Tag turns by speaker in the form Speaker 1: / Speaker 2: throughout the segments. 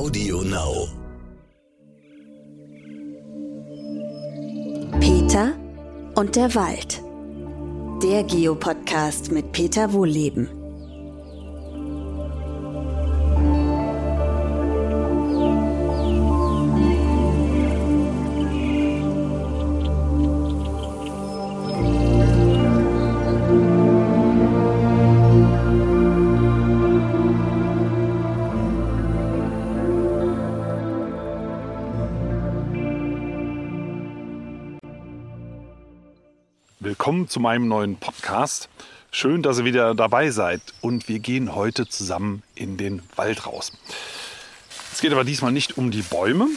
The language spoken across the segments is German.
Speaker 1: Audio Now.
Speaker 2: Peter und der Wald. Der Geopodcast mit Peter Wohlleben.
Speaker 3: Zu meinem neuen Podcast. Schön, dass ihr wieder dabei seid und wir gehen heute zusammen in den Wald raus. Es geht aber diesmal nicht um die Bäume,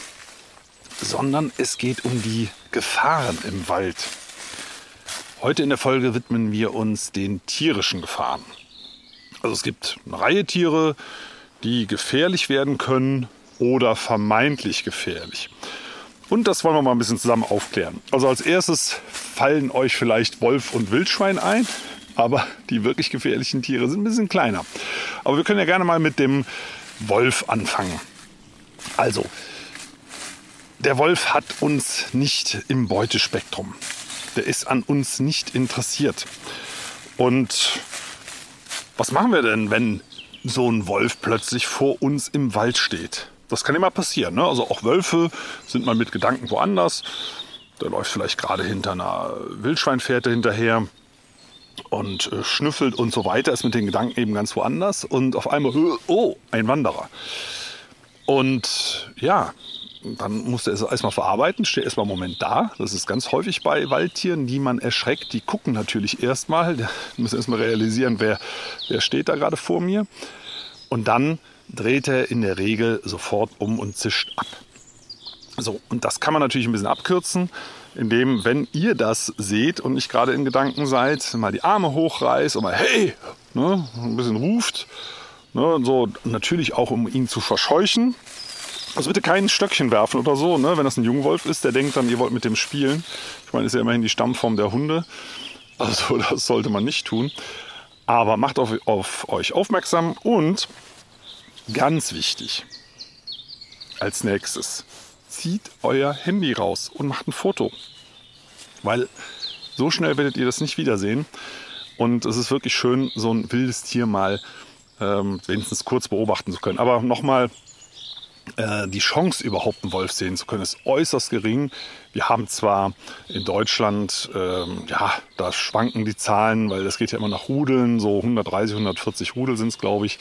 Speaker 3: sondern es geht um die Gefahren im Wald. Heute in der Folge widmen wir uns den tierischen Gefahren. Also es gibt eine Reihe Tiere, die gefährlich werden können oder vermeintlich gefährlich. Und das wollen wir mal ein bisschen zusammen aufklären. Also als erstes fallen euch vielleicht Wolf und Wildschwein ein, aber die wirklich gefährlichen Tiere sind ein bisschen kleiner. Aber wir können ja gerne mal mit dem Wolf anfangen. Also, der Wolf hat uns nicht im Beutespektrum. Der ist an uns nicht interessiert. Und was machen wir denn, wenn so ein Wolf plötzlich vor uns im Wald steht? Das kann immer passieren. Ne? Also auch Wölfe sind mal mit Gedanken woanders. Der läuft vielleicht gerade hinter einer Wildschweinfährte hinterher und äh, schnüffelt und so weiter, ist mit den Gedanken eben ganz woanders und auf einmal, äh, oh, ein Wanderer. Und ja, dann muss er es erstmal verarbeiten, steht erstmal einen Moment da. Das ist ganz häufig bei Waldtieren, die man erschreckt. Die gucken natürlich erstmal, müssen erstmal realisieren, wer, wer steht da gerade vor mir. Und dann dreht er in der Regel sofort um und zischt ab. So, und das kann man natürlich ein bisschen abkürzen, indem, wenn ihr das seht und nicht gerade in Gedanken seid, mal die Arme hochreißt und mal hey, ne, ein bisschen ruft. Ne, so natürlich auch, um ihn zu verscheuchen. Also bitte kein Stöckchen werfen oder so, ne? wenn das ein Jungwolf ist, der denkt dann, ihr wollt mit dem spielen. Ich meine, ist ja immerhin die Stammform der Hunde. Also das sollte man nicht tun. Aber macht auf, auf euch aufmerksam und Ganz wichtig. Als nächstes, zieht euer Handy raus und macht ein Foto. Weil so schnell werdet ihr das nicht wiedersehen. Und es ist wirklich schön, so ein wildes Tier mal ähm, wenigstens kurz beobachten zu können. Aber nochmal, die Chance überhaupt einen Wolf sehen zu können, ist äußerst gering. Wir haben zwar in Deutschland, ähm, ja, da schwanken die Zahlen, weil das geht ja immer nach Rudeln, so 130, 140 Rudel sind es, glaube ich,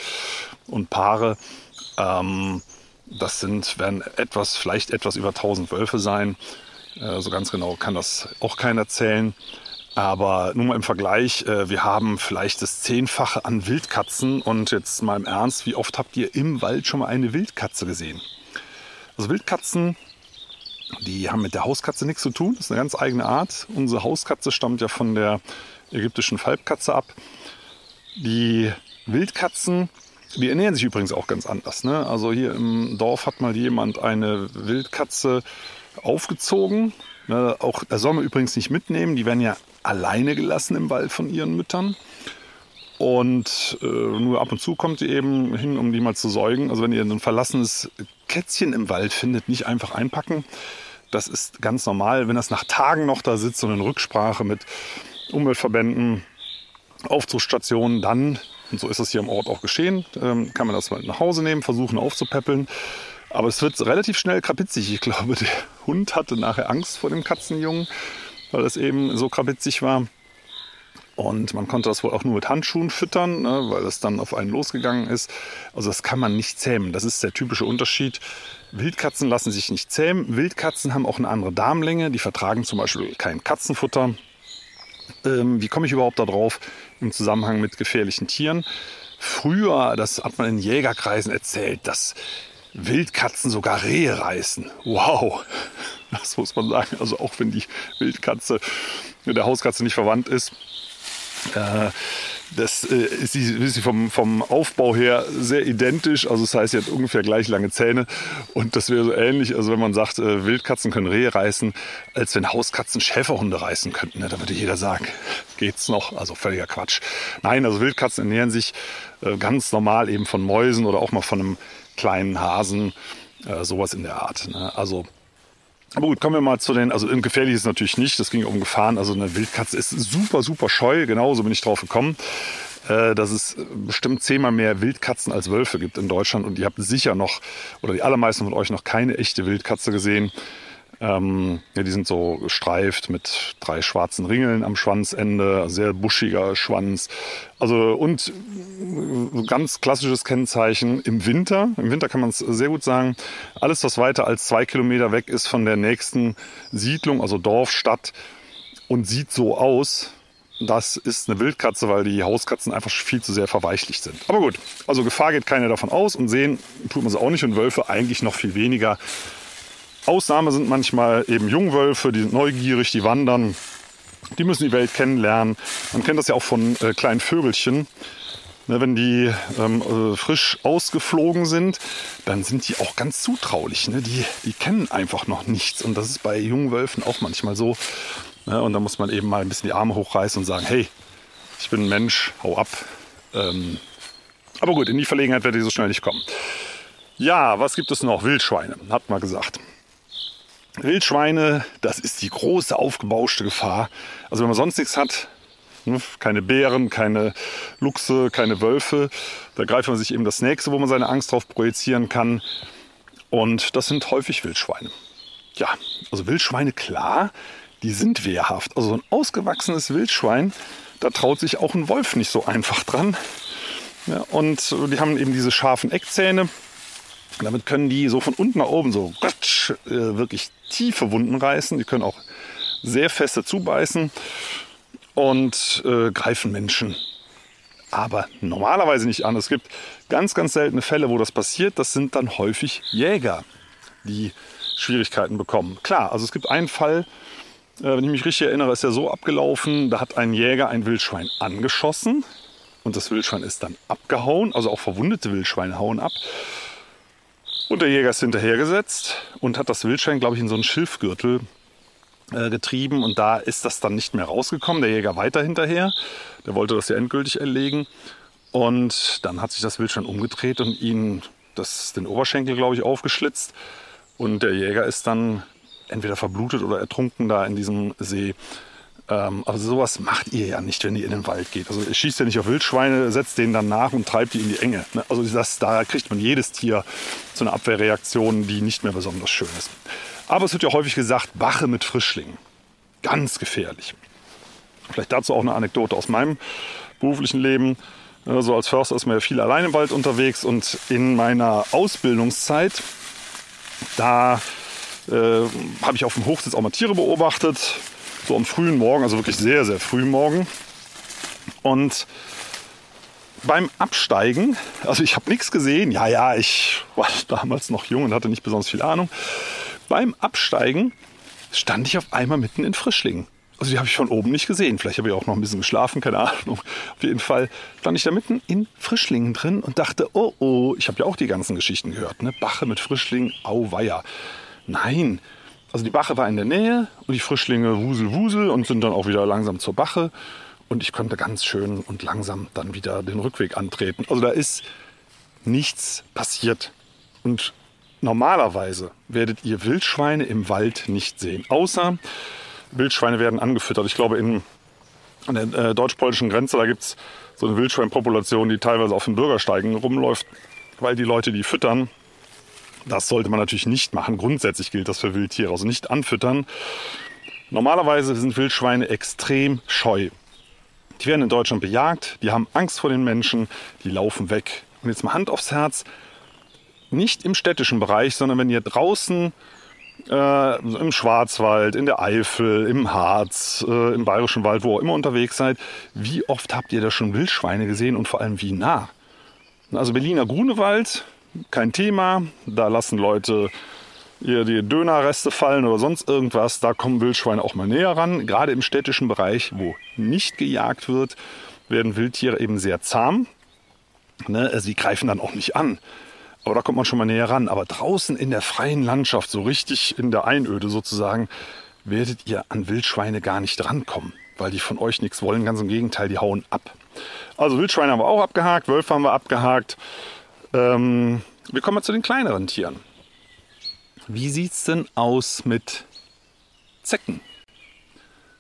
Speaker 3: und Paare. Ähm, das sind, werden etwas, vielleicht etwas über 1000 Wölfe sein. Äh, so ganz genau kann das auch keiner zählen. Aber nur mal im Vergleich, äh, wir haben vielleicht das Zehnfache an Wildkatzen. Und jetzt mal im Ernst, wie oft habt ihr im Wald schon mal eine Wildkatze gesehen? Also Wildkatzen, die haben mit der Hauskatze nichts zu tun. Das ist eine ganz eigene Art. Unsere Hauskatze stammt ja von der ägyptischen Falbkatze ab. Die Wildkatzen, die ernähren sich übrigens auch ganz anders. Ne? Also hier im Dorf hat mal jemand eine Wildkatze aufgezogen. Ne? Auch, er soll man übrigens nicht mitnehmen. Die werden ja alleine gelassen im Wald von ihren Müttern. Und äh, nur ab und zu kommt sie eben hin, um die mal zu säugen. Also wenn ihr ein verlassenes Kätzchen im Wald findet, nicht einfach einpacken. Das ist ganz normal, wenn das nach Tagen noch da sitzt und in Rücksprache mit Umweltverbänden, Aufzugsstationen, dann, und so ist es hier im Ort auch geschehen, ähm, kann man das mal nach Hause nehmen, versuchen aufzupäppeln. Aber es wird relativ schnell krapitzig. Ich glaube, der Hund hatte nachher Angst vor dem Katzenjungen weil es eben so krabitzig war. Und man konnte das wohl auch nur mit Handschuhen füttern, ne, weil es dann auf einen losgegangen ist. Also das kann man nicht zähmen. Das ist der typische Unterschied. Wildkatzen lassen sich nicht zähmen. Wildkatzen haben auch eine andere Darmlänge. Die vertragen zum Beispiel kein Katzenfutter. Ähm, wie komme ich überhaupt darauf im Zusammenhang mit gefährlichen Tieren? Früher, das hat man in Jägerkreisen erzählt, dass Wildkatzen sogar Rehe reißen. Wow, das muss man sagen. Also auch wenn die Wildkatze mit der Hauskatze nicht verwandt ist, äh, das äh, ist, sie, ist sie vom, vom Aufbau her sehr identisch. Also das heißt, sie hat ungefähr gleich lange Zähne. Und das wäre so ähnlich, also wenn man sagt, äh, Wildkatzen können Rehe reißen, als wenn Hauskatzen Schäferhunde reißen könnten. Ne? Da würde jeder sagen, geht's noch? Also völliger Quatsch. Nein, also Wildkatzen ernähren sich äh, ganz normal eben von Mäusen oder auch mal von einem kleinen Hasen. Äh, sowas in der Art. Ne? Also aber gut, kommen wir mal zu den, also gefährlich ist es natürlich nicht, das ging um Gefahren. Also eine Wildkatze ist super, super scheu, genauso bin ich drauf gekommen, äh, dass es bestimmt zehnmal mehr Wildkatzen als Wölfe gibt in Deutschland. Und ihr habt sicher noch, oder die allermeisten von euch noch keine echte Wildkatze gesehen. Ähm, ja, die sind so gestreift mit drei schwarzen Ringeln am Schwanzende, sehr buschiger Schwanz. Also und ganz klassisches Kennzeichen im Winter. Im Winter kann man es sehr gut sagen. Alles, was weiter als zwei Kilometer weg ist von der nächsten Siedlung, also Dorf, Stadt, und sieht so aus, das ist eine Wildkatze, weil die Hauskatzen einfach viel zu sehr verweichlicht sind. Aber gut, also Gefahr geht keiner davon aus und sehen tut man sie auch nicht und Wölfe eigentlich noch viel weniger. Ausnahme sind manchmal eben Jungwölfe, die sind neugierig, die wandern, die müssen die Welt kennenlernen. Man kennt das ja auch von äh, kleinen Vögelchen. Ne, wenn die ähm, äh, frisch ausgeflogen sind, dann sind die auch ganz zutraulich. Ne? Die, die kennen einfach noch nichts. Und das ist bei jungen Wölfen auch manchmal so. Ne? Und da muss man eben mal ein bisschen die Arme hochreißen und sagen, hey, ich bin ein Mensch, hau ab. Ähm, aber gut, in die Verlegenheit werde ich so schnell nicht kommen. Ja, was gibt es noch? Wildschweine, hat man gesagt. Wildschweine, das ist die große aufgebauschte Gefahr. Also wenn man sonst nichts hat, ne, keine Bären, keine Luchse, keine Wölfe, da greift man sich eben das nächste, wo man seine Angst drauf projizieren kann. Und das sind häufig Wildschweine. Ja, also Wildschweine, klar, die sind wehrhaft. Also ein ausgewachsenes Wildschwein, da traut sich auch ein Wolf nicht so einfach dran. Ja, und die haben eben diese scharfen Eckzähne. Damit können die so von unten nach oben so äh, wirklich tiefe Wunden reißen. Die können auch sehr feste zubeißen und äh, greifen Menschen aber normalerweise nicht an. Es gibt ganz, ganz seltene Fälle, wo das passiert. Das sind dann häufig Jäger, die Schwierigkeiten bekommen. Klar, also es gibt einen Fall, äh, wenn ich mich richtig erinnere, ist ja so abgelaufen, da hat ein Jäger ein Wildschwein angeschossen und das Wildschwein ist dann abgehauen. Also auch verwundete Wildschweine hauen ab. Und der Jäger ist hinterhergesetzt und hat das Wildschwein, glaube ich, in so einen Schilfgürtel äh, getrieben. Und da ist das dann nicht mehr rausgekommen. Der Jäger weiter hinterher. Der wollte das ja endgültig erlegen. Und dann hat sich das Wildschwein umgedreht und ihn das, den Oberschenkel, glaube ich, aufgeschlitzt. Und der Jäger ist dann entweder verblutet oder ertrunken da in diesem See. Ähm, aber sowas macht ihr ja nicht, wenn ihr in den Wald geht. Also ihr schießt ja nicht auf Wildschweine, setzt denen dann nach und treibt die in die Enge. Ne? Also das, da kriegt man jedes Tier zu einer Abwehrreaktion, die nicht mehr besonders schön ist. Aber es wird ja häufig gesagt, Wache mit Frischlingen. Ganz gefährlich. Vielleicht dazu auch eine Anekdote aus meinem beruflichen Leben. So also als Förster ist man ja viel allein im Wald unterwegs und in meiner Ausbildungszeit, da äh, habe ich auf dem Hochsitz auch mal Tiere beobachtet, so am frühen Morgen, also wirklich sehr, sehr früh Morgen. Und beim Absteigen, also ich habe nichts gesehen, ja, ja, ich war damals noch jung und hatte nicht besonders viel Ahnung. Beim Absteigen stand ich auf einmal mitten in Frischlingen. Also die habe ich von oben nicht gesehen. Vielleicht habe ich auch noch ein bisschen geschlafen, keine Ahnung. Auf jeden Fall stand ich da mitten in Frischlingen drin und dachte, oh oh, ich habe ja auch die ganzen Geschichten gehört. Ne? Bache mit Frischlingen, auweia. Nein, also die Bache war in der Nähe und die Frischlinge wusel wusel und sind dann auch wieder langsam zur Bache. Und ich konnte ganz schön und langsam dann wieder den Rückweg antreten. Also da ist nichts passiert. Und normalerweise werdet ihr Wildschweine im Wald nicht sehen. Außer Wildschweine werden angefüttert. Ich glaube, in, an der äh, deutsch-polnischen Grenze, da gibt es so eine Wildschweinpopulation, die teilweise auf den Bürgersteigen rumläuft, weil die Leute die füttern das sollte man natürlich nicht machen. Grundsätzlich gilt das für Wildtiere, also nicht anfüttern. Normalerweise sind Wildschweine extrem scheu. Die werden in Deutschland bejagt, die haben Angst vor den Menschen, die laufen weg. Und jetzt mal Hand aufs Herz, nicht im städtischen Bereich, sondern wenn ihr draußen äh, im Schwarzwald, in der Eifel, im Harz, äh, im Bayerischen Wald, wo auch immer unterwegs seid, wie oft habt ihr da schon Wildschweine gesehen und vor allem wie nah? Also Berliner Grunewald, kein Thema. Da lassen Leute ihr die Dönerreste fallen oder sonst irgendwas. Da kommen Wildschweine auch mal näher ran. Gerade im städtischen Bereich, wo nicht gejagt wird, werden Wildtiere eben sehr zahm. Ne? Sie greifen dann auch nicht an. Aber da kommt man schon mal näher ran. Aber draußen in der freien Landschaft, so richtig in der Einöde sozusagen, werdet ihr an Wildschweine gar nicht rankommen, weil die von euch nichts wollen. Ganz im Gegenteil, die hauen ab. Also Wildschweine haben wir auch abgehakt, Wölfe haben wir abgehakt. Ähm, wir kommen mal zu den kleineren Tieren. Wie sieht es denn aus mit Zecken?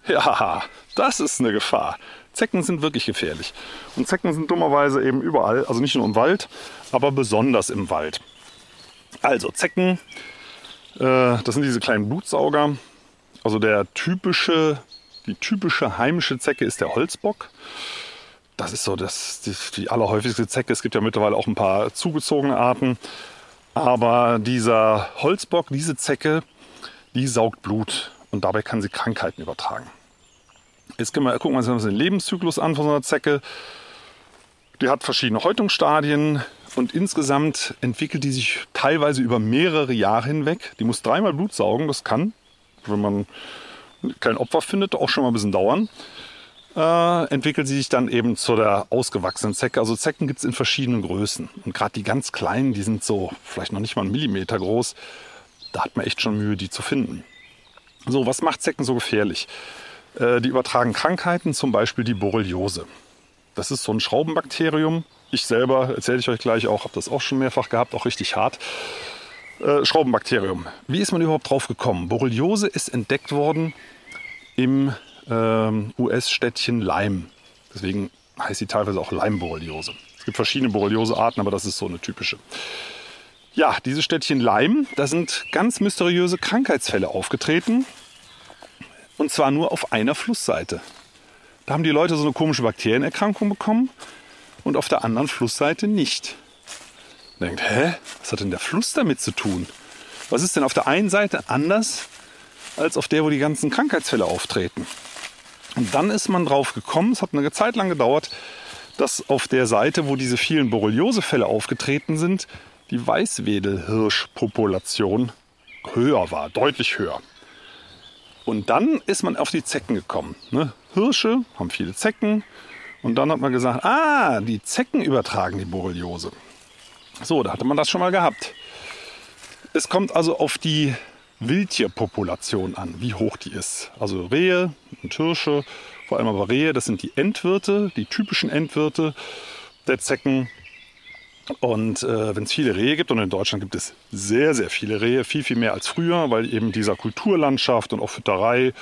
Speaker 3: Ja, das ist eine Gefahr. Zecken sind wirklich gefährlich. Und Zecken sind dummerweise eben überall, also nicht nur im Wald, aber besonders im Wald. Also Zecken, äh, das sind diese kleinen Blutsauger. Also der typische, die typische heimische Zecke ist der Holzbock. Das ist so das, die, die allerhäufigste Zecke. Es gibt ja mittlerweile auch ein paar zugezogene Arten. Aber dieser Holzbock, diese Zecke, die saugt Blut und dabei kann sie Krankheiten übertragen. Jetzt können wir, gucken wir uns den Lebenszyklus an von so einer Zecke. Die hat verschiedene Häutungsstadien und insgesamt entwickelt die sich teilweise über mehrere Jahre hinweg. Die muss dreimal Blut saugen. Das kann, wenn man kein Opfer findet, auch schon mal ein bisschen dauern. Äh, entwickelt sie sich dann eben zu der ausgewachsenen Zecke. Also Zecken gibt es in verschiedenen Größen. Und gerade die ganz kleinen, die sind so vielleicht noch nicht mal einen Millimeter groß. Da hat man echt schon Mühe, die zu finden. So, was macht Zecken so gefährlich? Äh, die übertragen Krankheiten, zum Beispiel die Borreliose. Das ist so ein Schraubenbakterium. Ich selber, erzähle ich euch gleich auch, habe das auch schon mehrfach gehabt, auch richtig hart. Äh, Schraubenbakterium. Wie ist man überhaupt drauf gekommen? Borreliose ist entdeckt worden im ähm, US-Städtchen Lyme. Deswegen heißt sie teilweise auch Lyme-Borreliose. Es gibt verschiedene Borreliose-Arten, aber das ist so eine typische. Ja, diese Städtchen Lyme, da sind ganz mysteriöse Krankheitsfälle aufgetreten. Und zwar nur auf einer Flussseite. Da haben die Leute so eine komische Bakterienerkrankung bekommen und auf der anderen Flussseite nicht. denkt, hä, was hat denn der Fluss damit zu tun? Was ist denn auf der einen Seite anders als auf der, wo die ganzen Krankheitsfälle auftreten? Und dann ist man drauf gekommen, es hat eine Zeit lang gedauert, dass auf der Seite, wo diese vielen Borreliosefälle aufgetreten sind, die Weißwedelhirschpopulation höher war, deutlich höher. Und dann ist man auf die Zecken gekommen. Ne? Hirsche haben viele Zecken. Und dann hat man gesagt, ah, die Zecken übertragen die Borreliose. So, da hatte man das schon mal gehabt. Es kommt also auf die Wildtierpopulation an, wie hoch die ist. Also Rehe und Hirsche, vor allem aber Rehe, das sind die Endwirte, die typischen Endwirte der Zecken. Und äh, wenn es viele Rehe gibt, und in Deutschland gibt es sehr, sehr viele Rehe, viel, viel mehr als früher, weil eben dieser Kulturlandschaft und auch Fütterei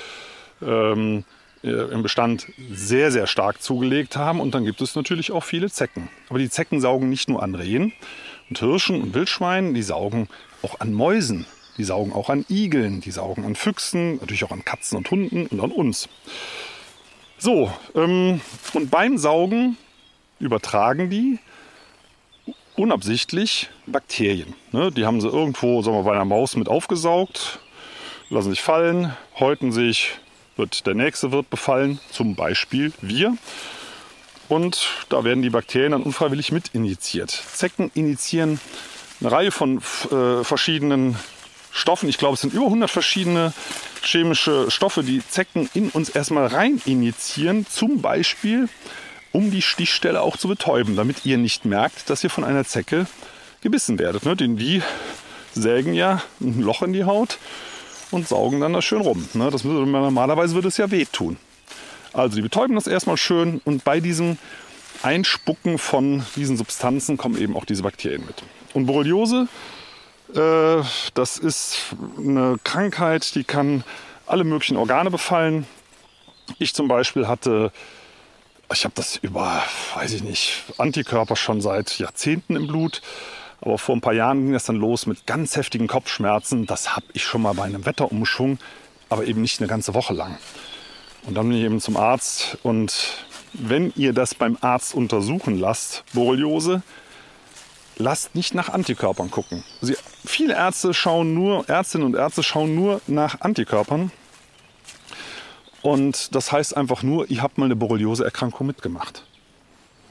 Speaker 3: ähm, äh, im Bestand sehr, sehr stark zugelegt haben. Und dann gibt es natürlich auch viele Zecken. Aber die Zecken saugen nicht nur an Rehen und Hirschen und Wildschweinen, die saugen auch an Mäusen. Die saugen auch an Igeln, die saugen an Füchsen, natürlich auch an Katzen und Hunden und an uns. So, ähm, und beim Saugen übertragen die unabsichtlich Bakterien. Ne? Die haben sie irgendwo sagen wir, bei einer Maus mit aufgesaugt, lassen sich fallen, häuten sich, wird der nächste wird befallen, zum Beispiel wir. Und da werden die Bakterien dann unfreiwillig mit injiziert. Zecken injizieren eine Reihe von äh, verschiedenen Stoffen. Ich glaube, es sind über 100 verschiedene chemische Stoffe, die Zecken in uns erstmal rein injizieren. Zum Beispiel um die Stichstelle auch zu betäuben, damit ihr nicht merkt, dass ihr von einer Zecke gebissen werdet. Ne? Denn die sägen ja ein Loch in die Haut und saugen dann da schön rum. Ne? Das würde, normalerweise würde es ja wehtun. Also die betäuben das erstmal schön und bei diesem Einspucken von diesen Substanzen kommen eben auch diese Bakterien mit. Und Borreliose, äh, das ist eine Krankheit, die kann alle möglichen Organe befallen. Ich zum Beispiel hatte ich habe das über, weiß ich nicht, Antikörper schon seit Jahrzehnten im Blut. Aber vor ein paar Jahren ging das dann los mit ganz heftigen Kopfschmerzen. Das habe ich schon mal bei einem Wetterumschwung, aber eben nicht eine ganze Woche lang. Und dann bin ich eben zum Arzt. Und wenn ihr das beim Arzt untersuchen lasst, Borreliose, lasst nicht nach Antikörpern gucken. Sie, viele Ärzte schauen nur, Ärztinnen und Ärzte schauen nur nach Antikörpern und das heißt einfach nur, ihr habt mal eine Borreliose-Erkrankung mitgemacht.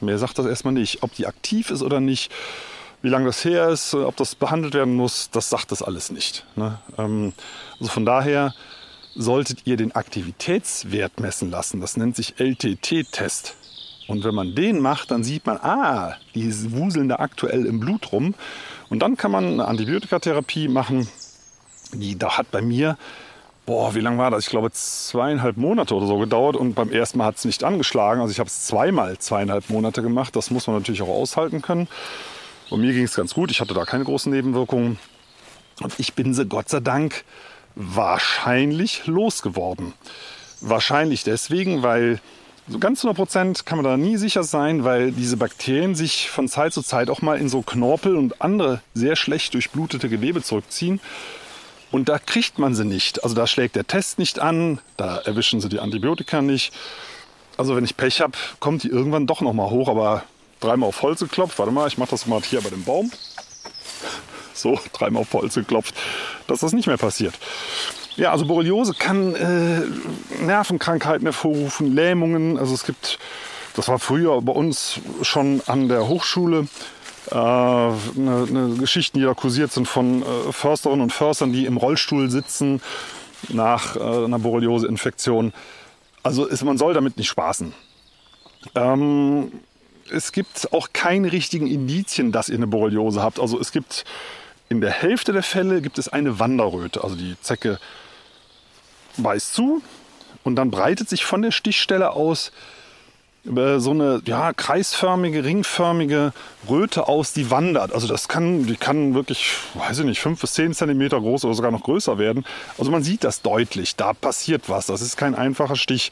Speaker 3: Mehr sagt das erstmal nicht. Ob die aktiv ist oder nicht, wie lange das her ist, ob das behandelt werden muss, das sagt das alles nicht. Ne? Ähm, also von daher solltet ihr den Aktivitätswert messen lassen. Das nennt sich LTT-Test. Und wenn man den macht, dann sieht man, ah, die wuseln da aktuell im Blut rum. Und dann kann man eine Antibiotikatherapie machen. Die da hat bei mir, boah, wie lange war das? Ich glaube zweieinhalb Monate oder so gedauert. Und beim ersten Mal hat es nicht angeschlagen. Also ich habe es zweimal zweieinhalb Monate gemacht. Das muss man natürlich auch aushalten können. Und mir ging es ganz gut. Ich hatte da keine großen Nebenwirkungen. Und ich bin sie Gott sei Dank wahrscheinlich losgeworden. Wahrscheinlich deswegen, weil so ganz 100 Prozent kann man da nie sicher sein, weil diese Bakterien sich von Zeit zu Zeit auch mal in so Knorpel und andere sehr schlecht durchblutete Gewebe zurückziehen. Und da kriegt man sie nicht. Also da schlägt der Test nicht an, da erwischen sie die Antibiotika nicht. Also wenn ich Pech habe, kommt die irgendwann doch noch mal hoch, aber dreimal auf Holz geklopft. Warte mal, ich mache das mal hier bei dem Baum. So, dreimal auf Holz geklopft, dass das nicht mehr passiert. Ja, also Borreliose kann äh, Nervenkrankheiten hervorrufen, Lähmungen. Also es gibt, das war früher bei uns schon an der Hochschule, äh, eine, eine Geschichten, die da kursiert sind von äh, Försterinnen und Förstern, die im Rollstuhl sitzen nach äh, einer Borreliose-Infektion. Also ist, man soll damit nicht spaßen. Ähm, es gibt auch keine richtigen Indizien, dass ihr eine Borreliose habt. Also es gibt in der Hälfte der Fälle gibt es eine Wanderröte. Also die Zecke beißt zu und dann breitet sich von der Stichstelle aus so eine ja, kreisförmige, ringförmige Röte aus, die wandert. Also das kann, die kann wirklich, weiß ich nicht, fünf bis zehn Zentimeter groß oder sogar noch größer werden. Also man sieht das deutlich, da passiert was. Das ist kein einfacher Stich.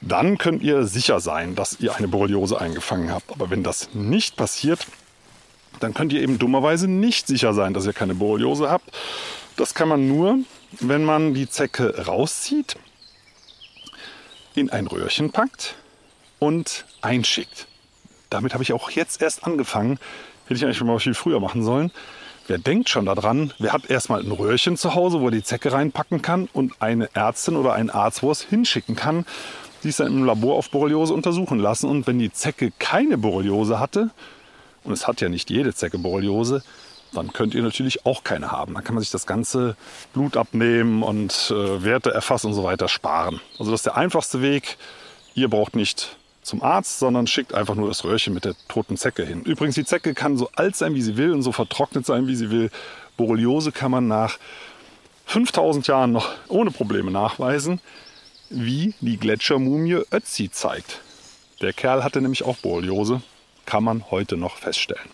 Speaker 3: Dann könnt ihr sicher sein, dass ihr eine Borreliose eingefangen habt. Aber wenn das nicht passiert, dann könnt ihr eben dummerweise nicht sicher sein, dass ihr keine Borreliose habt. Das kann man nur, wenn man die Zecke rauszieht, in ein Röhrchen packt und einschickt. Damit habe ich auch jetzt erst angefangen. Hätte ich eigentlich schon mal viel früher machen sollen. Wer denkt schon daran, wer hat erstmal ein Röhrchen zu Hause, wo er die Zecke reinpacken kann und eine Ärztin oder einen Arzt, wo es hinschicken kann, die es dann im Labor auf Borreliose untersuchen lassen. Und wenn die Zecke keine Borreliose hatte, und es hat ja nicht jede Zecke Borreliose, dann könnt ihr natürlich auch keine haben. Dann kann man sich das ganze Blut abnehmen und äh, Werte erfassen und so weiter sparen. Also das ist der einfachste Weg. Ihr braucht nicht zum Arzt, sondern schickt einfach nur das Röhrchen mit der toten Zecke hin. Übrigens, die Zecke kann so alt sein, wie sie will und so vertrocknet sein, wie sie will. Borreliose kann man nach 5000 Jahren noch ohne Probleme nachweisen, wie die Gletschermumie Ötzi zeigt. Der Kerl hatte nämlich auch Borreliose kann man heute noch feststellen.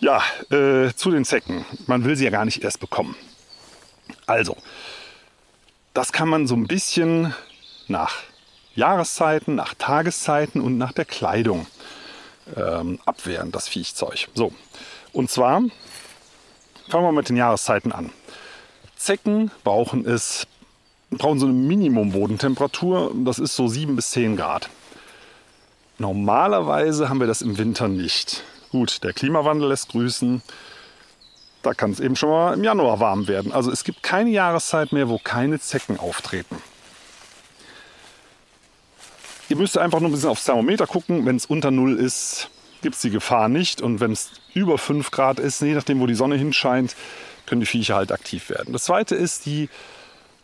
Speaker 3: Ja, äh, zu den Zecken. Man will sie ja gar nicht erst bekommen. Also, das kann man so ein bisschen nach Jahreszeiten, nach Tageszeiten und nach der Kleidung ähm, abwehren, das Viechzeug. So, und zwar fangen wir mit den Jahreszeiten an. Zecken brauchen es, brauchen so eine Minimum-Bodentemperatur, das ist so 7 bis 10 Grad. Normalerweise haben wir das im Winter nicht. Gut, der Klimawandel lässt grüßen. Da kann es eben schon mal im Januar warm werden. Also es gibt keine Jahreszeit mehr, wo keine Zecken auftreten. Ihr müsst einfach nur ein bisschen aufs Thermometer gucken. Wenn es unter Null ist, gibt es die Gefahr nicht. Und wenn es über 5 Grad ist, je nachdem, wo die Sonne hinscheint, können die Viecher halt aktiv werden. Das zweite ist die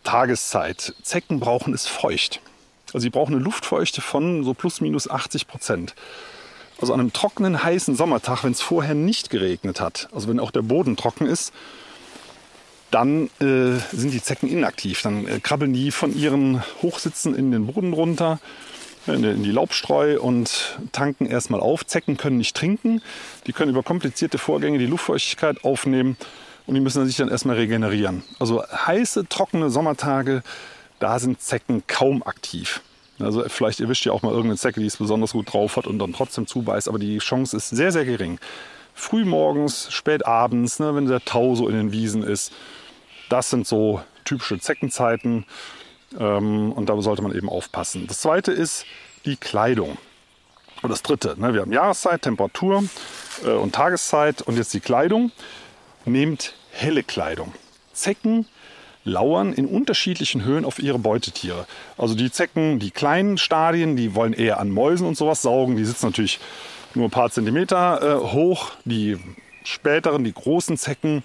Speaker 3: Tageszeit. Zecken brauchen es feucht. Also sie brauchen eine Luftfeuchte von so plus minus 80 Prozent. Also an einem trockenen, heißen Sommertag, wenn es vorher nicht geregnet hat, also wenn auch der Boden trocken ist, dann äh, sind die Zecken inaktiv. Dann äh, krabbeln die von ihren Hochsitzen in den Boden runter, in, in die Laubstreu und tanken erstmal auf. Zecken können nicht trinken. Die können über komplizierte Vorgänge die Luftfeuchtigkeit aufnehmen und die müssen sich dann erstmal regenerieren. Also heiße, trockene Sommertage da sind Zecken kaum aktiv. Also vielleicht erwischt ihr auch mal irgendeine Zecke, die es besonders gut drauf hat und dann trotzdem zubeißt, aber die Chance ist sehr, sehr gering. Frühmorgens, spät abends, ne, wenn der Tau so in den Wiesen ist, das sind so typische Zeckenzeiten ähm, und da sollte man eben aufpassen. Das zweite ist die Kleidung. Und das dritte, ne, wir haben Jahreszeit, Temperatur äh, und Tageszeit und jetzt die Kleidung. Nehmt helle Kleidung. Zecken lauern in unterschiedlichen Höhen auf ihre Beutetiere. Also die Zecken, die kleinen Stadien, die wollen eher an Mäusen und sowas saugen. Die sitzen natürlich nur ein paar Zentimeter äh, hoch. Die späteren, die großen Zecken,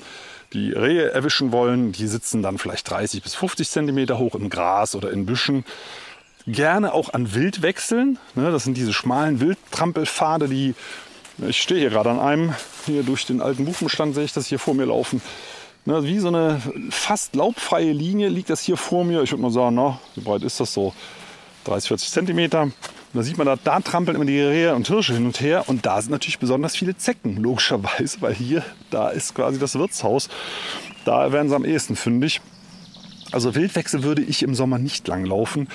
Speaker 3: die Rehe erwischen wollen, die sitzen dann vielleicht 30 bis 50 Zentimeter hoch im Gras oder in Büschen. Gerne auch an Wildwechseln. Ne, das sind diese schmalen Wildtrampelpfade, die ich stehe hier gerade an einem, hier durch den alten Buchbestand sehe ich das hier vor mir laufen. Ne, wie so eine fast laubfreie Linie liegt das hier vor mir. Ich würde mal sagen, na, wie breit ist das so? 30, 40 Zentimeter. Da sieht man, da, da trampeln immer die Rehe und Hirsche hin und her. Und da sind natürlich besonders viele Zecken, logischerweise, weil hier, da ist quasi das Wirtshaus. Da werden sie am ehesten fündig. Also Wildwechsel würde ich im Sommer nicht lang laufen.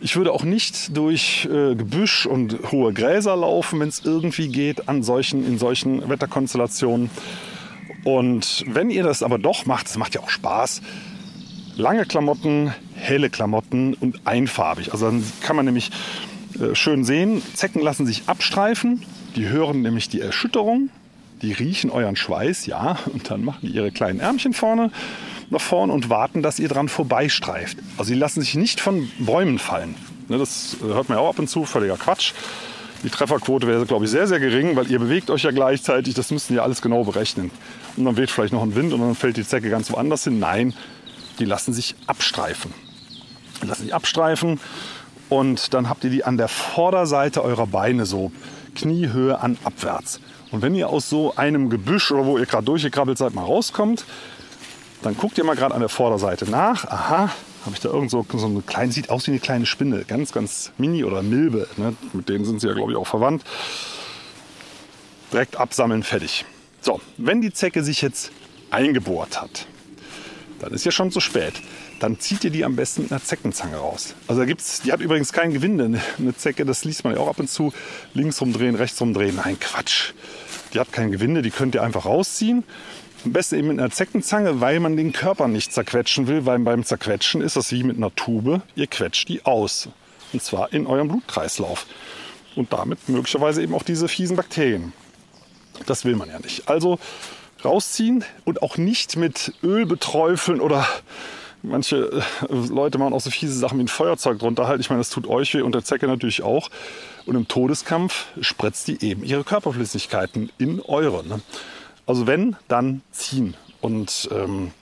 Speaker 3: Ich würde auch nicht durch äh, Gebüsch und hohe Gräser laufen, wenn es irgendwie geht, an solchen, in solchen Wetterkonstellationen. Und wenn ihr das aber doch macht, das macht ja auch Spaß, lange Klamotten, helle Klamotten und einfarbig. Also dann kann man nämlich äh, schön sehen, Zecken lassen sich abstreifen, die hören nämlich die Erschütterung, die riechen euren Schweiß, ja, und dann machen die ihre kleinen Ärmchen vorne nach vorn und warten, dass ihr dran vorbeistreift. Also sie lassen sich nicht von Bäumen fallen. Ne, das äh, hört man ja auch ab und zu, völliger Quatsch. Die Trefferquote wäre, glaube ich, sehr, sehr gering, weil ihr bewegt euch ja gleichzeitig. Das müssten ja alles genau berechnen. Und dann weht vielleicht noch ein Wind und dann fällt die Zecke ganz woanders hin. Nein, die lassen sich abstreifen. Die lassen sich abstreifen und dann habt ihr die an der Vorderseite eurer Beine so Kniehöhe an abwärts. Und wenn ihr aus so einem Gebüsch oder wo ihr gerade durchgekrabbelt seid mal rauskommt, dann guckt ihr mal gerade an der Vorderseite nach. Aha, habe ich da irgend so, so eine kleine, sieht aus wie eine kleine Spinne, ganz, ganz mini oder Milbe. Ne? Mit denen sind sie ja, glaube ich, auch verwandt. Direkt absammeln, fertig. So, wenn die Zecke sich jetzt eingebohrt hat, dann ist ja schon zu spät. Dann zieht ihr die am besten mit einer Zeckenzange raus. Also da gibt's, die hat übrigens kein Gewinde. Eine Zecke, das liest man ja auch ab und zu. Links rumdrehen, rechts rumdrehen. Nein, Quatsch. Die hat kein Gewinde, die könnt ihr einfach rausziehen. Am besten eben mit einer Zeckenzange, weil man den Körper nicht zerquetschen will, weil beim Zerquetschen ist das wie mit einer Tube. Ihr quetscht die aus. Und zwar in eurem Blutkreislauf. Und damit möglicherweise eben auch diese fiesen Bakterien. Das will man ja nicht. Also rausziehen und auch nicht mit Öl beträufeln oder manche äh, Leute machen auch so fiese Sachen wie ein Feuerzeug drunter halten. Ich meine, das tut euch weh und der Zecke natürlich auch. Und im Todeskampf spritzt die eben ihre Körperflüssigkeiten in eure. Ne? Also wenn, dann ziehen und, ähm,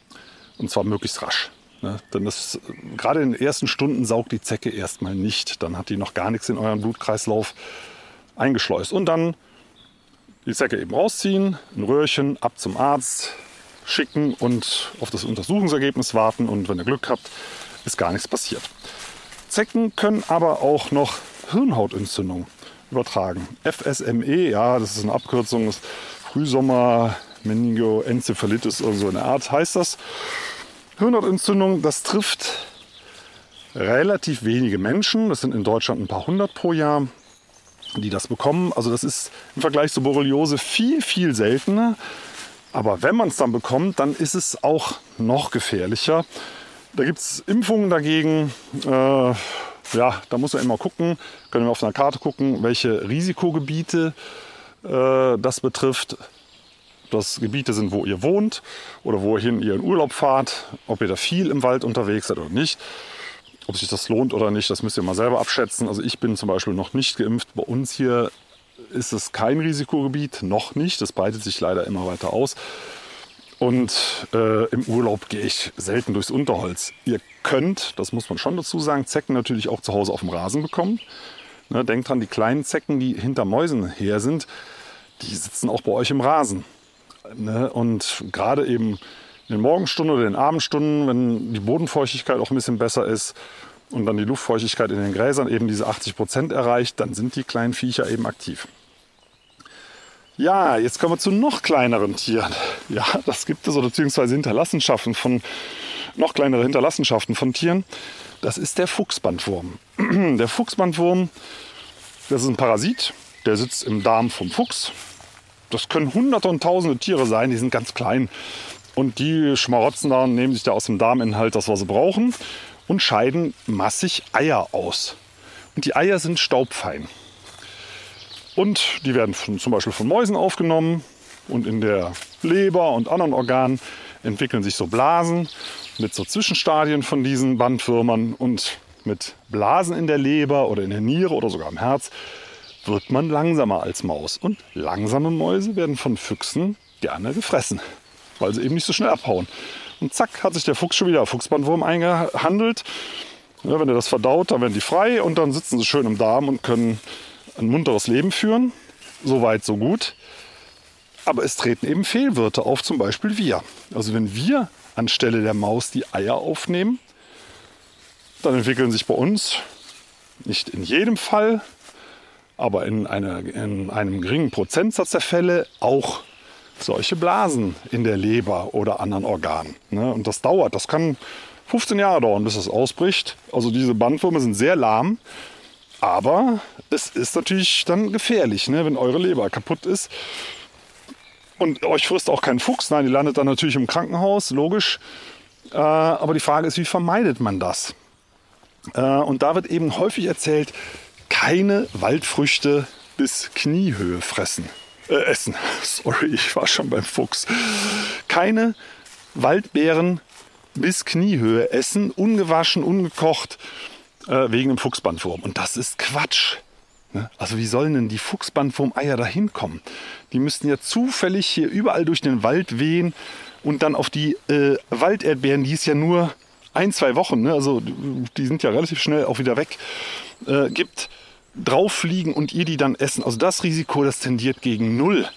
Speaker 3: und zwar möglichst rasch. Ne? Denn das, gerade in den ersten Stunden saugt die Zecke erstmal nicht. Dann hat die noch gar nichts in euren Blutkreislauf eingeschleust. Und dann die Zecke eben rausziehen, ein Röhrchen, ab zum Arzt, schicken und auf das Untersuchungsergebnis warten. Und wenn ihr Glück habt, ist gar nichts passiert. Zecken können aber auch noch Hirnhautentzündung übertragen. FSME, ja, das ist eine Abkürzung, ist Frühsommer Meningoenzephalitis oder so eine Art heißt das. Hirnhautentzündung, das trifft relativ wenige Menschen. Das sind in Deutschland ein paar hundert pro Jahr, die das bekommen. Also das ist im Vergleich zur Borreliose viel, viel seltener. Aber wenn man es dann bekommt, dann ist es auch noch gefährlicher. Da gibt es Impfungen dagegen. Äh, ja, da muss man immer gucken, können wir auf einer Karte gucken, welche Risikogebiete äh, das betrifft. Das Gebiete sind, wo ihr wohnt oder wohin ihr in Urlaub fahrt, ob ihr da viel im Wald unterwegs seid oder nicht. Ob sich das lohnt oder nicht, das müsst ihr mal selber abschätzen. Also ich bin zum Beispiel noch nicht geimpft. Bei uns hier ist es kein Risikogebiet, noch nicht. Das breitet sich leider immer weiter aus. Und äh, im Urlaub gehe ich selten durchs Unterholz. Ihr könnt, das muss man schon dazu sagen, Zecken natürlich auch zu Hause auf dem Rasen bekommen. Ne, denkt dran, die kleinen Zecken, die hinter Mäusen her sind, die sitzen auch bei euch im Rasen. Ne? Und gerade eben in den Morgenstunden oder den Abendstunden, wenn die Bodenfeuchtigkeit auch ein bisschen besser ist und dann die Luftfeuchtigkeit in den Gräsern eben diese 80 Prozent erreicht, dann sind die kleinen Viecher eben aktiv. Ja, jetzt kommen wir zu noch kleineren Tieren. Ja, das gibt es, oder beziehungsweise Hinterlassenschaften von, noch kleinere Hinterlassenschaften von Tieren. Das ist der Fuchsbandwurm. Der Fuchsbandwurm, das ist ein Parasit, der sitzt im Darm vom Fuchs. Das können hunderte und tausende Tiere sein, die sind ganz klein. Und die schmarotzen da und nehmen sich da aus dem Darminhalt das, was sie brauchen und scheiden massig Eier aus. Und die Eier sind staubfein. Und die werden von, zum Beispiel von Mäusen aufgenommen und in der Leber und anderen Organen entwickeln sich so Blasen mit so Zwischenstadien von diesen Bandwürmern und mit Blasen in der Leber oder in der Niere oder sogar im Herz wird man langsamer als Maus. Und langsame Mäuse werden von Füchsen gerne gefressen, weil sie eben nicht so schnell abhauen. Und zack, hat sich der Fuchs schon wieder Fuchsbandwurm eingehandelt. Ja, wenn ihr das verdaut, dann werden die frei und dann sitzen sie schön im Darm und können ein munteres Leben führen. So weit, so gut. Aber es treten eben Fehlwirte auf, zum Beispiel wir. Also wenn wir anstelle der Maus die Eier aufnehmen, dann entwickeln sich bei uns nicht in jedem Fall, aber in, einer, in einem geringen Prozentsatz der Fälle auch solche Blasen in der Leber oder anderen Organen. Ne? Und das dauert, das kann 15 Jahre dauern, bis das ausbricht. Also diese Bandwürmer sind sehr lahm, aber es ist natürlich dann gefährlich, ne? wenn eure Leber kaputt ist. Und euch frisst auch kein Fuchs. Nein, die landet dann natürlich im Krankenhaus, logisch. Äh, aber die Frage ist, wie vermeidet man das? Äh, und da wird eben häufig erzählt, keine Waldfrüchte bis Kniehöhe fressen. Äh, essen. Sorry, ich war schon beim Fuchs. Keine Waldbeeren bis Kniehöhe essen, ungewaschen, ungekocht, äh, wegen dem Fuchsbandwurm. Und das ist Quatsch. Ne? Also wie sollen denn die Fuchsbandwurm-Eier da hinkommen? Die müssten ja zufällig hier überall durch den Wald wehen und dann auf die äh, Walderdbeeren, die es ja nur ein, zwei Wochen, ne? also die sind ja relativ schnell auch wieder weg, äh, gibt, drauf fliegen und ihr die dann essen. Also das Risiko, das tendiert gegen null.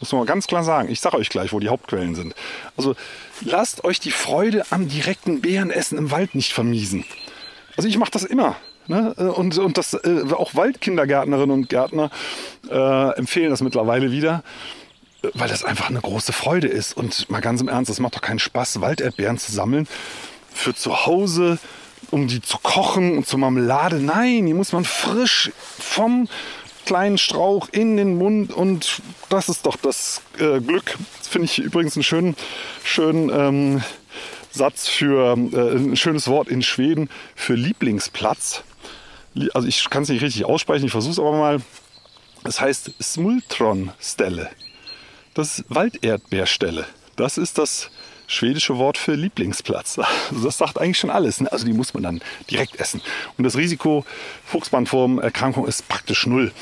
Speaker 3: Muss man mal ganz klar sagen. Ich sage euch gleich, wo die Hauptquellen sind. Also lasst euch die Freude am direkten Beerenessen im Wald nicht vermiesen. Also ich mache das immer. Ne? Und, und das, äh, auch Waldkindergärtnerinnen und Gärtner äh, empfehlen das mittlerweile wieder, weil das einfach eine große Freude ist. Und mal ganz im Ernst, es macht doch keinen Spaß, Walderdbeeren zu sammeln für zu Hause um die zu kochen und zur Marmelade. Nein, die muss man frisch vom kleinen Strauch in den Mund und das ist doch das äh, Glück. Das finde ich übrigens einen schönen, schönen ähm, Satz für äh, ein schönes Wort in Schweden für Lieblingsplatz. Also ich kann es nicht richtig aussprechen, ich versuche es aber mal. Es heißt Smultronstelle. Das ist Walderdbeerstelle. Das ist das schwedische Wort für Lieblingsplatz. Also das sagt eigentlich schon alles. Ne? Also die muss man dann direkt essen. Und das Risiko Fuchsbandwurmerkrankung ist praktisch null.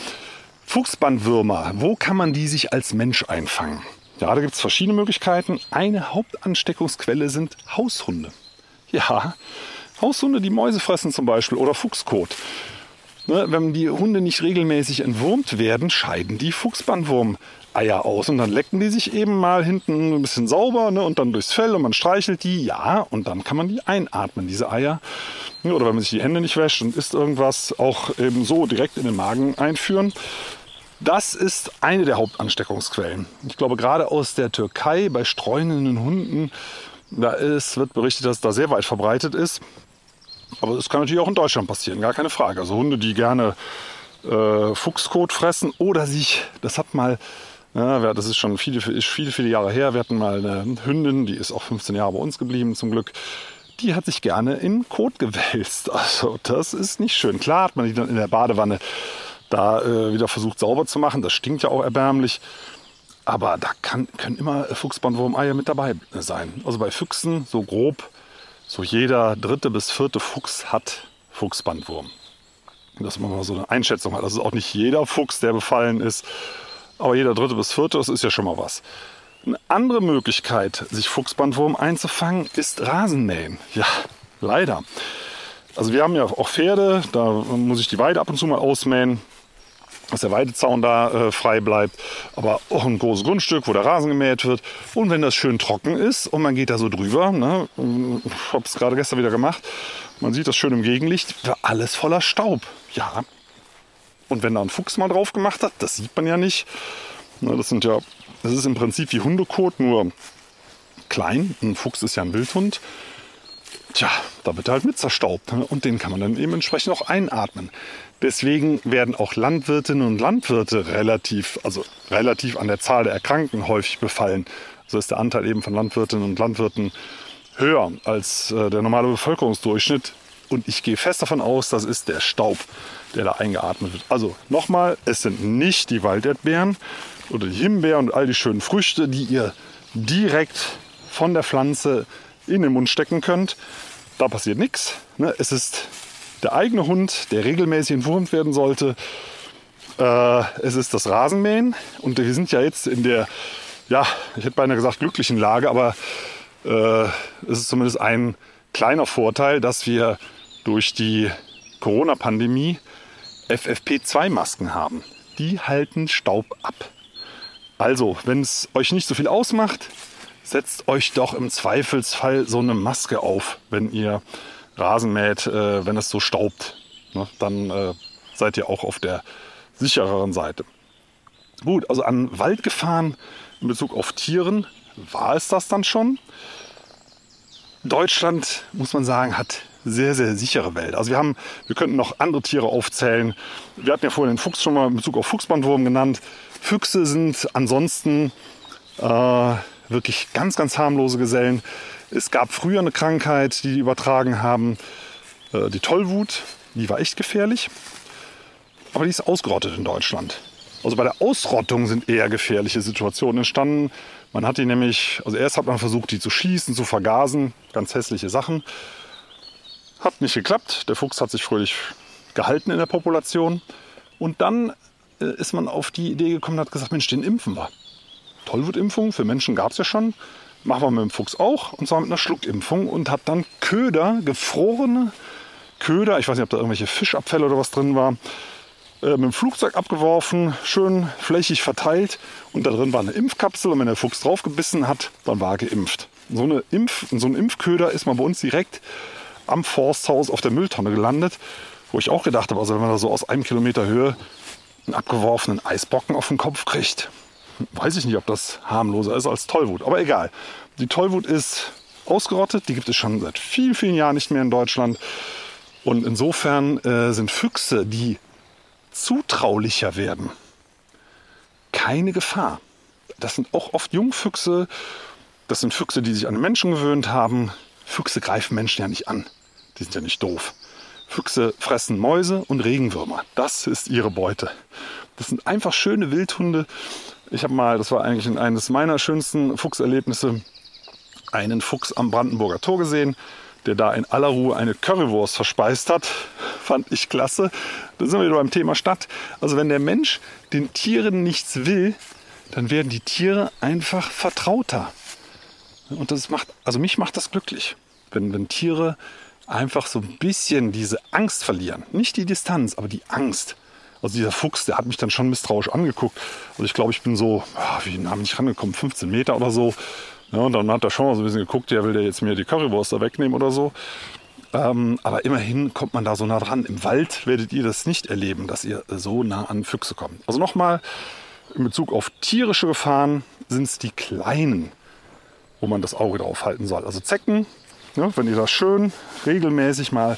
Speaker 3: Fuchsbandwürmer, wo kann man die sich als Mensch einfangen? Ja, da gibt es verschiedene Möglichkeiten. Eine Hauptansteckungsquelle sind Haushunde. Ja, Haushunde, die Mäuse fressen zum Beispiel oder Fuchskot. Ne, wenn die Hunde nicht regelmäßig entwurmt werden, scheiden die Fuchsbandwurm Eier aus und dann lecken die sich eben mal hinten ein bisschen sauber ne, und dann durchs Fell und man streichelt die, ja, und dann kann man die einatmen, diese Eier. Oder wenn man sich die Hände nicht wäscht und isst irgendwas, auch eben so direkt in den Magen einführen. Das ist eine der Hauptansteckungsquellen. Ich glaube, gerade aus der Türkei bei streunenden Hunden, da ist, wird berichtet, dass es da sehr weit verbreitet ist. Aber es kann natürlich auch in Deutschland passieren, gar keine Frage. Also Hunde, die gerne äh, Fuchskot fressen oder sich, das hat mal ja, das ist schon viele, viele, viele Jahre her. Wir hatten mal eine Hündin, die ist auch 15 Jahre bei uns geblieben zum Glück. Die hat sich gerne in Kot gewälzt. Also das ist nicht schön. Klar hat man die dann in der Badewanne da äh, wieder versucht sauber zu machen. Das stinkt ja auch erbärmlich. Aber da kann, können immer Fuchsbandwurm-Eier mit dabei sein. Also bei Füchsen so grob, so jeder dritte bis vierte Fuchs hat Fuchsbandwurm. Dass man mal so eine Einschätzung hat. Das ist auch nicht jeder Fuchs, der befallen ist. Aber jeder dritte bis vierte, das ist ja schon mal was. Eine andere Möglichkeit, sich Fuchsbandwurm einzufangen, ist Rasenmähen. Ja, leider. Also wir haben ja auch Pferde, da muss ich die Weide ab und zu mal ausmähen, dass der Weidezaun da äh, frei bleibt. Aber auch ein großes Grundstück, wo der Rasen gemäht wird. Und wenn das schön trocken ist und man geht da so drüber, ne, ich habe es gerade gestern wieder gemacht, man sieht das schön im Gegenlicht, war alles voller Staub. Ja, und wenn da ein Fuchs mal drauf gemacht hat, das sieht man ja nicht. Das sind ja, das ist im Prinzip wie Hundekot, nur klein. Ein Fuchs ist ja ein Wildhund. Tja, da wird er halt mit zerstaubt. Ne? Und den kann man dann eben entsprechend auch einatmen. Deswegen werden auch Landwirtinnen und Landwirte relativ, also relativ an der Zahl der Erkrankten häufig befallen. So ist der Anteil eben von Landwirtinnen und Landwirten höher als äh, der normale Bevölkerungsdurchschnitt. Und ich gehe fest davon aus, das ist der Staub, der da eingeatmet wird. Also nochmal, es sind nicht die Walderdbeeren oder die Himbeeren und all die schönen Früchte, die ihr direkt von der Pflanze in den Mund stecken könnt. Da passiert nichts. Ne? Es ist der eigene Hund, der regelmäßig entwurmt werden sollte. Äh, es ist das Rasenmähen. Und wir sind ja jetzt in der, ja, ich hätte beinahe gesagt, glücklichen Lage, aber äh, es ist zumindest ein kleiner Vorteil, dass wir durch die Corona-Pandemie FFP2-Masken haben. Die halten Staub ab. Also, wenn es euch nicht so viel ausmacht, setzt euch doch im Zweifelsfall so eine Maske auf, wenn ihr Rasen mäht, äh, wenn es so staubt. Ne? Dann äh, seid ihr auch auf der sichereren Seite. Gut, also an Waldgefahren in Bezug auf Tieren war es das dann schon. Deutschland, muss man sagen, hat sehr, sehr sichere Wälder. Also wir haben, wir könnten noch andere Tiere aufzählen. Wir hatten ja vorhin den Fuchs schon mal in Bezug auf Fuchsbandwurm genannt. Füchse sind ansonsten äh, wirklich ganz, ganz harmlose Gesellen. Es gab früher eine Krankheit, die die übertragen haben, äh, die Tollwut. Die war echt gefährlich. Aber die ist ausgerottet in Deutschland. Also bei der Ausrottung sind eher gefährliche Situationen entstanden. Man hat die nämlich, also erst hat man versucht, die zu schießen, zu vergasen. Ganz hässliche Sachen. Hat nicht geklappt. Der Fuchs hat sich fröhlich gehalten in der Population. Und dann äh, ist man auf die Idee gekommen und hat gesagt, Mensch, den impfen wir. Tollwutimpfung für Menschen gab es ja schon. Machen wir mit dem Fuchs auch. Und zwar mit einer Schluckimpfung. Und hat dann Köder, gefrorene Köder, ich weiß nicht, ob da irgendwelche Fischabfälle oder was drin war, äh, mit dem Flugzeug abgeworfen, schön flächig verteilt. Und da drin war eine Impfkapsel. Und wenn der Fuchs draufgebissen hat, dann war er geimpft. So, eine Impf, so ein Impfköder ist mal bei uns direkt am Forsthaus auf der Mülltonne gelandet, wo ich auch gedacht habe, also wenn man da so aus einem Kilometer Höhe einen abgeworfenen Eisbocken auf den Kopf kriegt, weiß ich nicht, ob das harmloser ist als Tollwut. Aber egal. Die Tollwut ist ausgerottet. Die gibt es schon seit vielen, vielen Jahren nicht mehr in Deutschland. Und insofern äh, sind Füchse, die zutraulicher werden, keine Gefahr. Das sind auch oft Jungfüchse. Das sind Füchse, die sich an Menschen gewöhnt haben. Füchse greifen Menschen ja nicht an. Die sind ja nicht doof. Füchse fressen Mäuse und Regenwürmer. Das ist ihre Beute. Das sind einfach schöne Wildhunde. Ich habe mal, das war eigentlich eines meiner schönsten Fuchserlebnisse, einen Fuchs am Brandenburger Tor gesehen, der da in aller Ruhe eine Currywurst verspeist hat. Fand ich klasse. Da sind wir wieder beim Thema Stadt. Also wenn der Mensch den Tieren nichts will, dann werden die Tiere einfach vertrauter. Und das macht, also mich macht das glücklich, wenn, wenn Tiere einfach so ein bisschen diese Angst verlieren. Nicht die Distanz, aber die Angst. Also dieser Fuchs, der hat mich dann schon misstrauisch angeguckt. Also ich glaube, ich bin so, wie nah bin ich rangekommen, 15 Meter oder so. Ja, und dann hat er schon mal so ein bisschen geguckt, ja, will der jetzt mir die Currywurst da wegnehmen oder so. Ähm, aber immerhin kommt man da so nah dran. Im Wald werdet ihr das nicht erleben, dass ihr so nah an Füchse kommt. Also nochmal, in Bezug auf tierische Gefahren sind es die kleinen, wo man das Auge drauf halten soll. Also Zecken, ja, wenn ihr das schön regelmäßig mal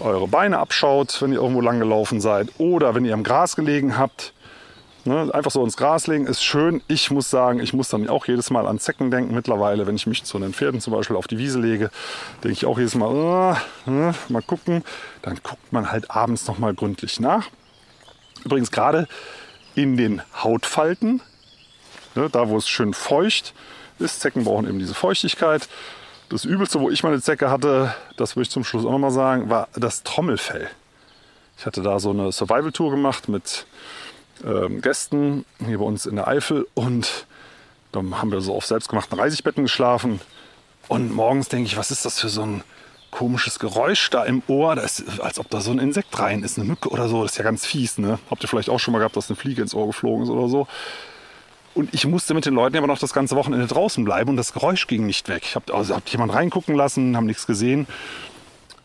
Speaker 3: eure Beine abschaut, wenn ihr irgendwo lang gelaufen seid oder wenn ihr im Gras gelegen habt, ne, einfach so ins Gras legen ist schön. Ich muss sagen, ich muss dann auch jedes Mal an Zecken denken. Mittlerweile, wenn ich mich zu den Pferden zum Beispiel auf die Wiese lege, denke ich auch jedes Mal, äh, ne, mal gucken. Dann guckt man halt abends noch mal gründlich nach. Übrigens gerade in den Hautfalten, ne, da wo es schön feucht ist. Zecken brauchen eben diese Feuchtigkeit. Das Übelste, wo ich meine Zecke hatte, das würde ich zum Schluss auch noch mal sagen, war das Trommelfell. Ich hatte da so eine Survival-Tour gemacht mit ähm, Gästen hier bei uns in der Eifel und dann haben wir so auf selbstgemachten Reisigbetten geschlafen. Und morgens denke ich, was ist das für so ein komisches Geräusch da im Ohr? Das ist, als ob da so ein Insekt rein ist, eine Mücke oder so. Das ist ja ganz fies, ne? Habt ihr vielleicht auch schon mal gehabt, dass eine Fliege ins Ohr geflogen ist oder so? Und ich musste mit den Leuten aber noch das ganze Wochenende draußen bleiben und das Geräusch ging nicht weg. Ich habe also hab jemand reingucken lassen, haben nichts gesehen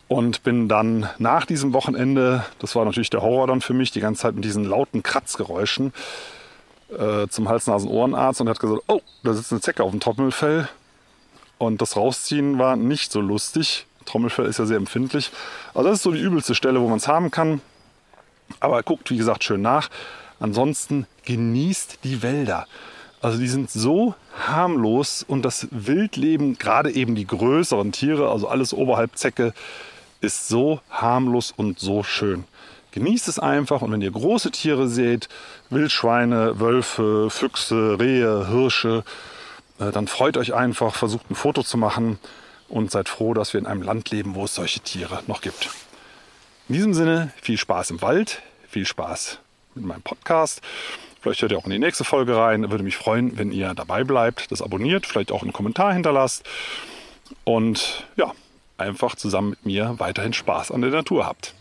Speaker 3: und bin dann nach diesem Wochenende, das war natürlich der Horror dann für mich, die ganze Zeit mit diesen lauten Kratzgeräuschen äh, zum Hals-Nasen-Ohrenarzt und hat gesagt, oh, da sitzt eine Zecke auf dem Trommelfell. Und das Rausziehen war nicht so lustig. Trommelfell ist ja sehr empfindlich. Also das ist so die übelste Stelle, wo man es haben kann. Aber guckt, wie gesagt, schön nach. Ansonsten genießt die Wälder. Also die sind so harmlos und das Wildleben, gerade eben die größeren Tiere, also alles oberhalb Zecke, ist so harmlos und so schön. Genießt es einfach und wenn ihr große Tiere seht, Wildschweine, Wölfe, Füchse, Rehe, Hirsche, äh, dann freut euch einfach, versucht ein Foto zu machen und seid froh, dass wir in einem Land leben, wo es solche Tiere noch gibt. In diesem Sinne viel Spaß im Wald, viel Spaß mit meinem Podcast. Vielleicht hört ihr auch in die nächste Folge rein. Würde mich freuen, wenn ihr dabei bleibt, das abonniert, vielleicht auch einen Kommentar hinterlasst. Und ja, einfach zusammen mit mir weiterhin Spaß an der Natur habt.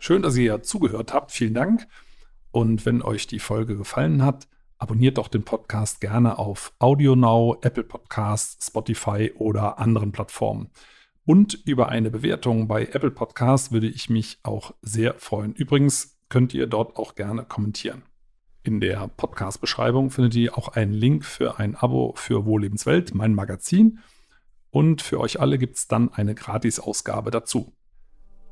Speaker 3: Schön, dass ihr zugehört habt. Vielen Dank. Und wenn euch die Folge gefallen hat, abonniert doch den Podcast gerne auf AudioNow, Apple Podcasts, Spotify oder anderen Plattformen. Und über eine Bewertung bei Apple Podcasts würde ich mich auch sehr freuen. Übrigens könnt ihr dort auch gerne kommentieren. In der Podcast-Beschreibung findet ihr auch einen Link für ein Abo für Wohllebenswelt, mein Magazin. Und für euch alle gibt es dann eine Gratis-Ausgabe dazu.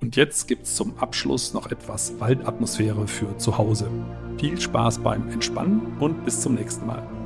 Speaker 3: Und jetzt gibt es zum Abschluss noch etwas Waldatmosphäre für zu Hause. Viel Spaß beim Entspannen und bis zum nächsten Mal.